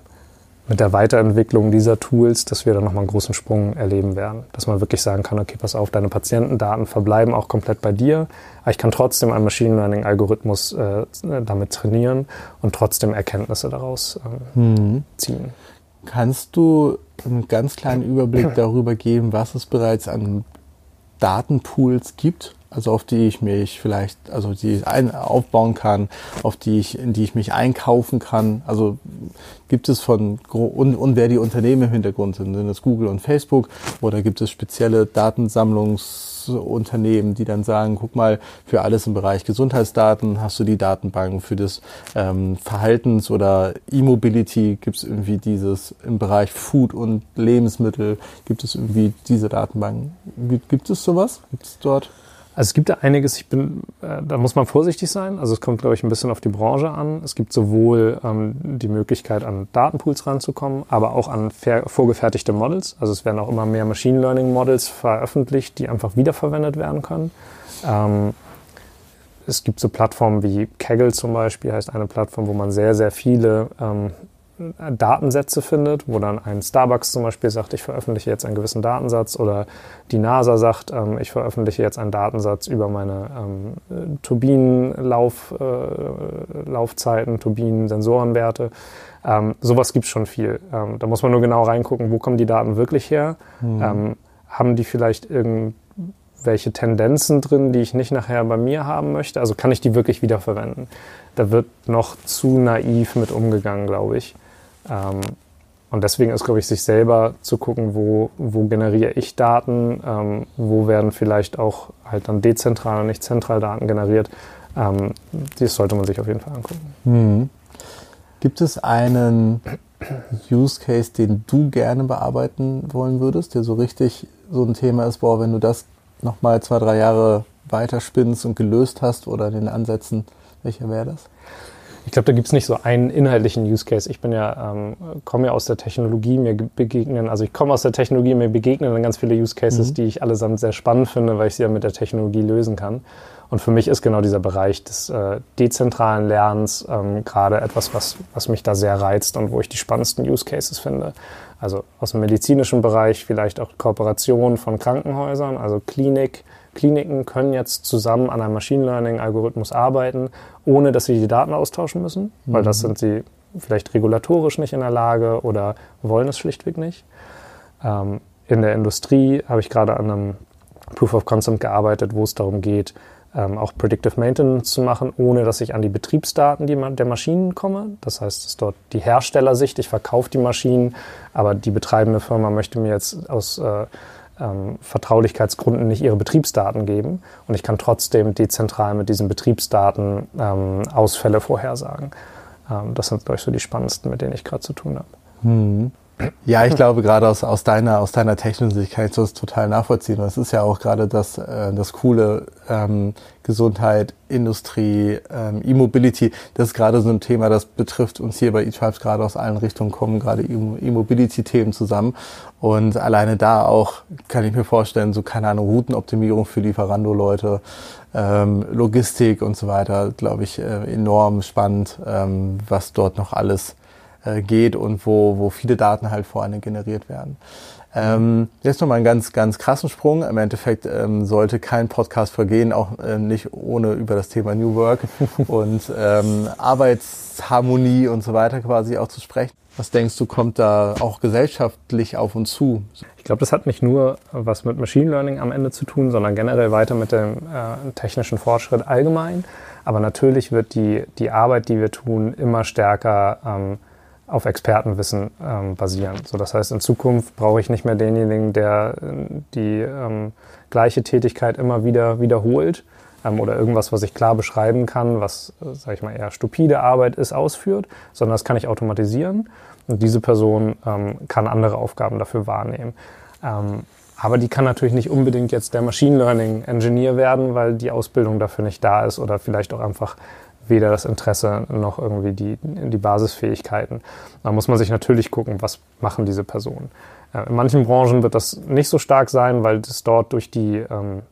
Speaker 1: mit der Weiterentwicklung dieser Tools, dass wir da nochmal einen großen Sprung erleben werden. Dass man wirklich sagen kann, okay, pass auf, deine Patientendaten verbleiben auch komplett bei dir, aber ich kann trotzdem einen Machine Learning-Algorithmus äh, damit trainieren und trotzdem Erkenntnisse daraus äh, mhm. ziehen.
Speaker 2: Kannst du einen ganz kleinen Überblick darüber geben, was es bereits an Datenpools gibt? Also auf die ich mich vielleicht, also die ich ein, aufbauen kann, auf die ich, in die ich mich einkaufen kann. Also gibt es von und, und wer die Unternehmen im Hintergrund sind, sind es Google und Facebook oder gibt es spezielle Datensammlungs Unternehmen, die dann sagen, guck mal, für alles im Bereich Gesundheitsdaten hast du die Datenbank, für das ähm, Verhaltens- oder E-Mobility gibt es irgendwie dieses, im Bereich Food und Lebensmittel gibt es irgendwie diese Datenbanken. Gibt, gibt es sowas? Gibt es dort?
Speaker 1: Also es gibt da einiges, ich bin, äh, da muss man vorsichtig sein. Also es kommt, glaube ich, ein bisschen auf die Branche an. Es gibt sowohl ähm, die Möglichkeit, an Datenpools ranzukommen, aber auch an vorgefertigte Models. Also es werden auch immer mehr Machine Learning Models veröffentlicht, die einfach wiederverwendet werden können. Ähm, es gibt so Plattformen wie Kaggle zum Beispiel, heißt eine Plattform, wo man sehr, sehr viele ähm, Datensätze findet, wo dann ein Starbucks zum Beispiel sagt, ich veröffentliche jetzt einen gewissen Datensatz oder die NASA sagt, ähm, ich veröffentliche jetzt einen Datensatz über meine ähm, Turbinenlaufzeiten, äh, Turbinen-Sensorenwerte. Ähm, sowas gibt es schon viel. Ähm, da muss man nur genau reingucken, wo kommen die Daten wirklich her? Mhm. haben die vielleicht irgendwelche Tendenzen drin, die ich nicht nachher bei mir haben möchte? Also kann ich die wirklich wiederverwenden? Da wird noch zu naiv mit umgegangen, glaube ich. Ähm, und deswegen ist, glaube ich, sich selber zu gucken, wo, wo generiere ich Daten, ähm, wo werden vielleicht auch halt dann dezentral und nicht zentral Daten generiert. Ähm, das sollte man sich auf jeden Fall angucken.
Speaker 2: Mhm. Gibt es einen Use Case, den du gerne bearbeiten wollen würdest, der so richtig so ein Thema ist, boah, wenn du das nochmal zwei, drei Jahre weiterspinnst und gelöst hast oder in den Ansätzen, welcher wäre das?
Speaker 1: Ich glaube, da gibt es nicht so einen inhaltlichen Use Case. Ich bin ja, ähm, komme ja aus der Technologie, mir begegnen, also ich komme aus der Technologie, mir begegnen dann ganz viele Use Cases, mhm. die ich allesamt sehr spannend finde, weil ich sie ja mit der Technologie lösen kann. Und für mich ist genau dieser Bereich des äh, dezentralen Lernens ähm, gerade etwas, was, was mich da sehr reizt und wo ich die spannendsten Use Cases finde. Also aus dem medizinischen Bereich vielleicht auch Kooperation von Krankenhäusern, also Klinik, Kliniken können jetzt zusammen an einem Machine Learning-Algorithmus arbeiten, ohne dass sie die Daten austauschen müssen, mhm. weil das mhm. sind sie vielleicht regulatorisch nicht in der Lage oder wollen es schlichtweg nicht. Ähm, in der Industrie habe ich gerade an einem Proof of Concept gearbeitet, wo es darum geht, ähm, auch Predictive Maintenance zu machen, ohne dass ich an die Betriebsdaten die, der Maschinen komme. Das heißt, es ist dort die Herstellersicht, ich verkaufe die Maschinen, aber die betreibende Firma möchte mir jetzt aus äh, ähm, Vertraulichkeitsgründen nicht ihre Betriebsdaten geben. Und ich kann trotzdem dezentral mit diesen Betriebsdaten ähm, Ausfälle vorhersagen. Ähm, das sind, glaube ich, so die spannendsten, mit denen ich gerade zu tun habe.
Speaker 2: Hm. Ja, ich glaube, gerade aus, aus, deiner, aus deiner technischen Sicht kann ich das total nachvollziehen. Das ist ja auch gerade das, äh, das Coole, ähm, Gesundheit, Industrie, ähm, E-Mobility. Das ist gerade so ein Thema, das betrifft uns hier bei eTribes gerade aus allen Richtungen, kommen gerade E-Mobility-Themen zusammen. Und alleine da auch kann ich mir vorstellen, so keine Ahnung, Routenoptimierung für Lieferando-Leute, ähm, Logistik und so weiter, glaube ich, äh, enorm spannend, ähm, was dort noch alles äh, geht und wo, wo viele Daten halt vor allem generiert werden. Ähm, jetzt nochmal einen ganz, ganz krassen Sprung. Im Endeffekt ähm, sollte kein Podcast vergehen, auch äh, nicht ohne über das Thema New Work und ähm, Arbeitsharmonie und so weiter quasi auch zu sprechen. Was denkst du, kommt da auch gesellschaftlich auf uns zu?
Speaker 1: Ich glaube, das hat nicht nur was mit Machine Learning am Ende zu tun, sondern generell weiter mit dem äh, technischen Fortschritt allgemein. Aber natürlich wird die, die Arbeit, die wir tun, immer stärker ähm, auf Expertenwissen ähm, basieren. So, das heißt, in Zukunft brauche ich nicht mehr denjenigen, der äh, die ähm, gleiche Tätigkeit immer wieder wiederholt ähm, oder irgendwas, was ich klar beschreiben kann, was, äh, sage ich mal, eher stupide Arbeit ist, ausführt, sondern das kann ich automatisieren und diese Person ähm, kann andere Aufgaben dafür wahrnehmen. Ähm, aber die kann natürlich nicht unbedingt jetzt der Machine Learning Engineer werden, weil die Ausbildung dafür nicht da ist oder vielleicht auch einfach weder das Interesse noch irgendwie die, die Basisfähigkeiten. Da muss man sich natürlich gucken, was machen diese Personen. Äh, in manchen Branchen wird das nicht so stark sein, weil es dort durch die ähm,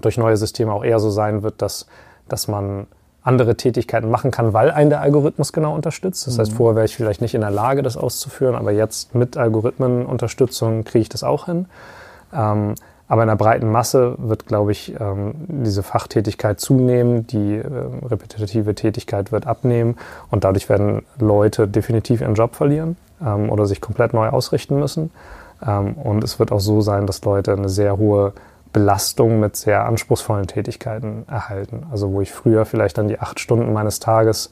Speaker 1: durch neue Systeme auch eher so sein wird, dass, dass man andere Tätigkeiten machen kann, weil ein der Algorithmus genau unterstützt. Das heißt, mhm. vorher wäre ich vielleicht nicht in der Lage, das auszuführen, aber jetzt mit Algorithmenunterstützung kriege ich das auch hin. Ähm, aber in der breiten Masse wird, glaube ich, ähm, diese Fachtätigkeit zunehmen, die äh, repetitive Tätigkeit wird abnehmen und dadurch werden Leute definitiv ihren Job verlieren ähm, oder sich komplett neu ausrichten müssen. Ähm, und es wird auch so sein, dass Leute eine sehr hohe Belastung mit sehr anspruchsvollen Tätigkeiten erhalten. Also wo ich früher vielleicht dann die acht Stunden meines Tages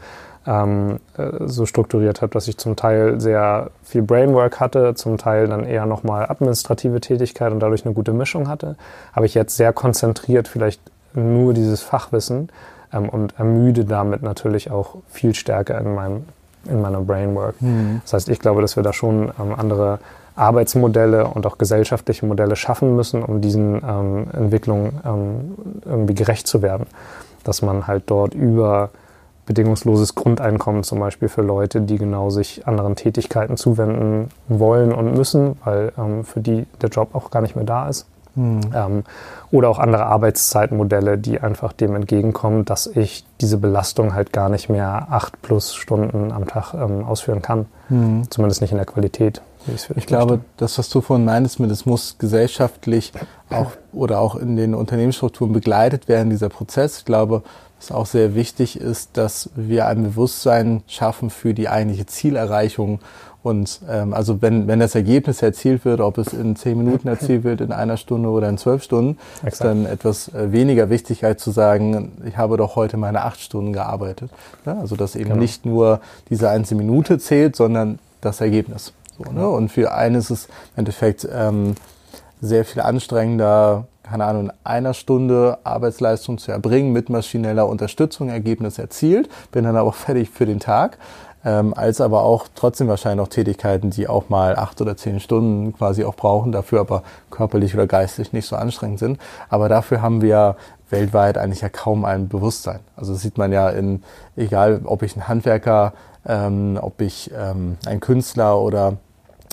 Speaker 1: ähm, äh, so strukturiert habe, dass ich zum Teil sehr viel Brainwork hatte, zum Teil dann eher nochmal administrative Tätigkeit und dadurch eine gute Mischung hatte, habe ich jetzt sehr konzentriert vielleicht nur dieses Fachwissen ähm, und ermüde damit natürlich auch viel stärker in meinem in meiner Brainwork. Mhm. Das heißt, ich glaube, dass wir da schon ähm, andere Arbeitsmodelle und auch gesellschaftliche Modelle schaffen müssen, um diesen ähm, Entwicklungen ähm, irgendwie gerecht zu werden. Dass man halt dort über bedingungsloses Grundeinkommen zum Beispiel für Leute, die genau sich anderen Tätigkeiten zuwenden wollen und müssen, weil ähm, für die der Job auch gar nicht mehr da ist. Mhm. Ähm, oder auch andere Arbeitszeitmodelle, die einfach dem entgegenkommen, dass ich diese Belastung halt gar nicht mehr acht plus Stunden am Tag ähm, ausführen kann. Mhm. Zumindest nicht in der Qualität.
Speaker 2: Ich, ich glaube, das, was du vorhin meintest, mit es muss gesellschaftlich auch oder auch in den Unternehmensstrukturen begleitet werden, dieser Prozess. Ich glaube, was auch sehr wichtig ist, dass wir ein Bewusstsein schaffen für die eigentliche Zielerreichung. Und ähm, also wenn, wenn das Ergebnis erzielt wird, ob es in zehn Minuten erzielt wird, in einer Stunde oder in zwölf Stunden, Exakt. ist dann etwas äh, weniger Wichtigkeit zu sagen, ich habe doch heute meine acht Stunden gearbeitet. Ja, also dass eben genau. nicht nur diese einzelne Minute zählt, sondern das Ergebnis. So, ne? Und für einen ist es im Endeffekt ähm, sehr viel anstrengender, keine Ahnung, in einer Stunde Arbeitsleistung zu erbringen mit maschineller Unterstützung, Ergebnis erzielt, bin dann aber auch fertig für den Tag. Ähm, als aber auch trotzdem wahrscheinlich noch Tätigkeiten, die auch mal acht oder zehn Stunden quasi auch brauchen, dafür aber körperlich oder geistig nicht so anstrengend sind. Aber dafür haben wir weltweit eigentlich ja kaum ein Bewusstsein. Also das sieht man ja in, egal ob ich ein Handwerker, ähm, ob ich ähm, ein Künstler oder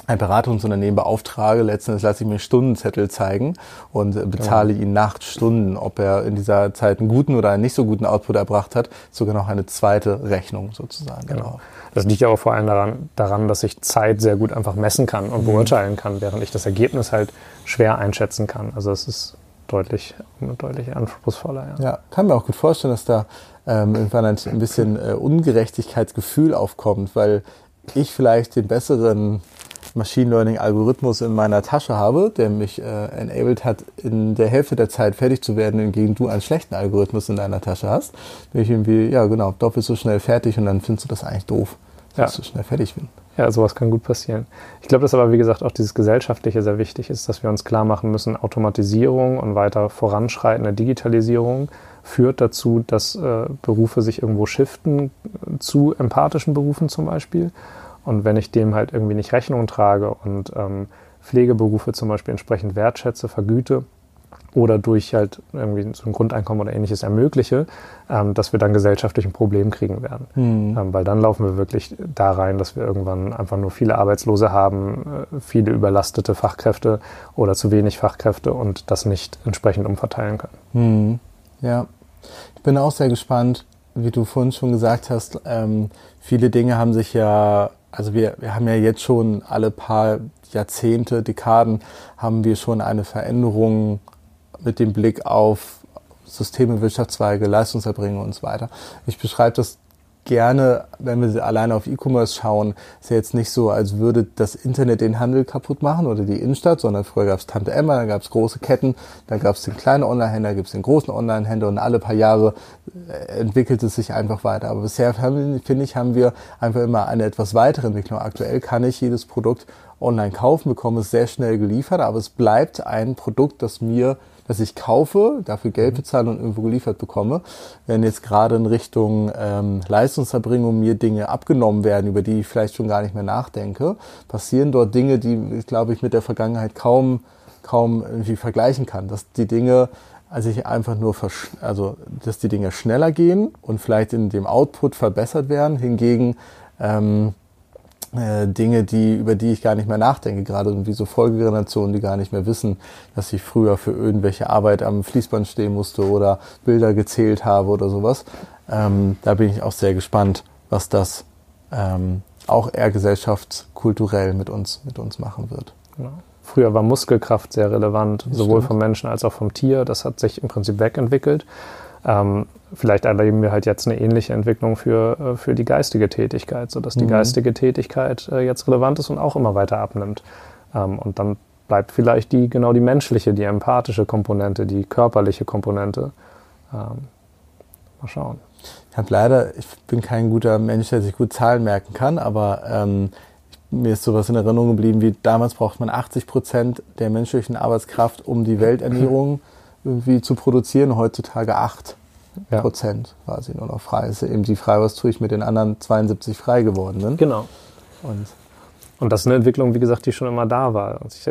Speaker 2: ein Beratungsunternehmen beauftrage, letztendlich lasse ich mir Stundenzettel zeigen und bezahle ja. ihn nach Stunden, ob er in dieser Zeit einen guten oder einen nicht so guten Output erbracht hat, sogar noch eine zweite Rechnung sozusagen.
Speaker 1: Genau. Das liegt ja auch vor allem daran, daran, dass ich Zeit sehr gut einfach messen kann und mhm. beurteilen kann, während ich das Ergebnis halt schwer einschätzen kann. Also es ist deutlich, deutlich anspruchsvoller.
Speaker 2: Ja. ja, kann mir auch gut vorstellen, dass da ähm, irgendwann ein, ein bisschen äh, Ungerechtigkeitsgefühl aufkommt, weil ich vielleicht den besseren Machine Learning Algorithmus in meiner Tasche habe, der mich äh, enabled hat, in der Hälfte der Zeit fertig zu werden, hingegen du einen schlechten Algorithmus in deiner Tasche hast, bin ich irgendwie, ja genau, doppelt so schnell fertig und dann findest du das eigentlich doof, dass ja. ich so schnell fertig bin.
Speaker 1: Ja, sowas kann gut passieren. Ich glaube, dass aber, wie gesagt, auch dieses Gesellschaftliche sehr wichtig ist, dass wir uns klar machen müssen, Automatisierung und weiter voranschreitende Digitalisierung führt dazu, dass äh, Berufe sich irgendwo shiften zu empathischen Berufen zum Beispiel. Und wenn ich dem halt irgendwie nicht Rechnung trage und ähm, Pflegeberufe zum Beispiel entsprechend wertschätze, vergüte oder durch halt irgendwie so ein Grundeinkommen oder ähnliches ermögliche, ähm, dass wir dann gesellschaftlich ein Problem kriegen werden. Mhm. Ähm, weil dann laufen wir wirklich da rein, dass wir irgendwann einfach nur viele Arbeitslose haben, äh, viele überlastete Fachkräfte oder zu wenig Fachkräfte und das nicht entsprechend umverteilen können.
Speaker 2: Mhm. Ja, ich bin auch sehr gespannt, wie du vorhin schon gesagt hast, ähm, viele Dinge haben sich ja also wir, wir haben ja jetzt schon alle paar Jahrzehnte, Dekaden, haben wir schon eine Veränderung mit dem Blick auf Systeme, Wirtschaftszweige, Leistungserbringung und so weiter. Ich beschreibe das gerne, wenn wir alleine auf E-Commerce schauen, ist ja jetzt nicht so, als würde das Internet den Handel kaputt machen oder die Innenstadt, sondern früher gab es Tante Emma, dann gab es große Ketten, dann gab es den kleinen Online-Händler, gibt es den großen Online-Händler und alle paar Jahre äh, entwickelt es sich einfach weiter. Aber bisher, finde ich, haben wir einfach immer eine etwas weitere Entwicklung. Aktuell kann ich jedes Produkt online kaufen, bekomme es sehr schnell geliefert, aber es bleibt ein Produkt, das mir dass ich kaufe, dafür Geld mhm. bezahle und irgendwo geliefert bekomme. Wenn jetzt gerade in Richtung ähm, Leistungserbringung mir Dinge abgenommen werden, über die ich vielleicht schon gar nicht mehr nachdenke, passieren dort Dinge, die, glaube ich, mit der Vergangenheit kaum, kaum irgendwie vergleichen kann. Dass die Dinge also ich einfach nur, also dass die Dinge schneller gehen und vielleicht in dem Output verbessert werden. Hingegen ähm, äh, Dinge, die, über die ich gar nicht mehr nachdenke, gerade wie so Folgegenerationen, die gar nicht mehr wissen, dass ich früher für irgendwelche Arbeit am Fließband stehen musste oder Bilder gezählt habe oder sowas. Ähm, da bin ich auch sehr gespannt, was das ähm, auch eher gesellschaftskulturell mit uns, mit uns machen wird.
Speaker 1: Genau. Früher war Muskelkraft sehr relevant, das sowohl stimmt. vom Menschen als auch vom Tier. Das hat sich im Prinzip wegentwickelt. Ähm, vielleicht erleben wir halt jetzt eine ähnliche Entwicklung für, äh, für die geistige Tätigkeit, sodass die mhm. geistige Tätigkeit äh, jetzt relevant ist und auch immer weiter abnimmt. Ähm, und dann bleibt vielleicht die genau die menschliche, die empathische Komponente, die körperliche Komponente. Ähm, mal schauen.
Speaker 2: Ich habe leider, ich bin kein guter Mensch, der sich gut Zahlen merken kann, aber ähm, mir ist sowas in Erinnerung geblieben, wie damals braucht man 80 Prozent der menschlichen Arbeitskraft, um die Welternährung irgendwie zu produzieren, heutzutage 8 ja. Prozent quasi nur noch frei. Ist ja eben die Frage, was tue ich mit den anderen 72 frei gewordenen?
Speaker 1: Genau.
Speaker 2: Und
Speaker 1: Und das ist eine Entwicklung, wie gesagt, die schon immer da war. Ich,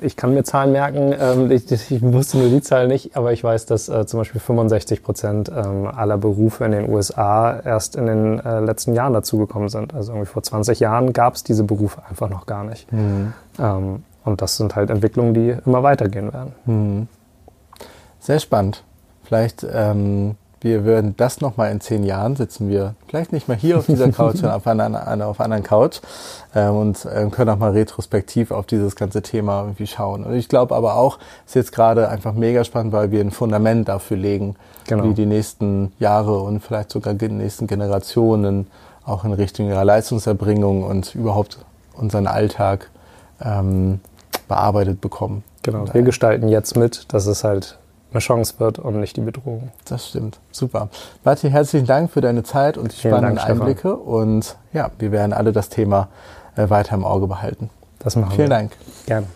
Speaker 1: ich, kann mir Zahlen merken, ähm, ich, ich, wusste nur die Zahl nicht, aber ich weiß, dass äh, zum Beispiel 65 Prozent ähm, aller Berufe in den USA erst in den äh, letzten Jahren dazugekommen sind. Also irgendwie vor 20 Jahren gab es diese Berufe einfach noch gar nicht. Mhm. Ähm, und das sind halt Entwicklungen, die immer weitergehen werden. Mhm.
Speaker 2: Sehr spannend. Vielleicht ähm, wir würden das nochmal in zehn Jahren sitzen wir vielleicht nicht mehr hier auf dieser Couch, sondern auf einer, auf anderen Couch ähm, und ähm, können auch mal retrospektiv auf dieses ganze Thema irgendwie schauen. Und ich glaube aber auch, ist jetzt gerade einfach mega spannend, weil wir ein Fundament dafür legen, genau. wie die nächsten Jahre und vielleicht sogar die nächsten Generationen auch in Richtung ihrer Leistungserbringung und überhaupt unseren Alltag ähm, bearbeitet bekommen.
Speaker 1: Genau, wir gestalten jetzt mit, dass es halt eine Chance wird und nicht die Bedrohung.
Speaker 2: Das stimmt. Super. Martin, herzlichen Dank für deine Zeit und die Vielen spannenden Dank, Einblicke. Und ja, wir werden alle das Thema äh, weiter im Auge behalten.
Speaker 1: Das machen
Speaker 2: Vielen
Speaker 1: wir.
Speaker 2: Vielen Dank.
Speaker 1: Gerne.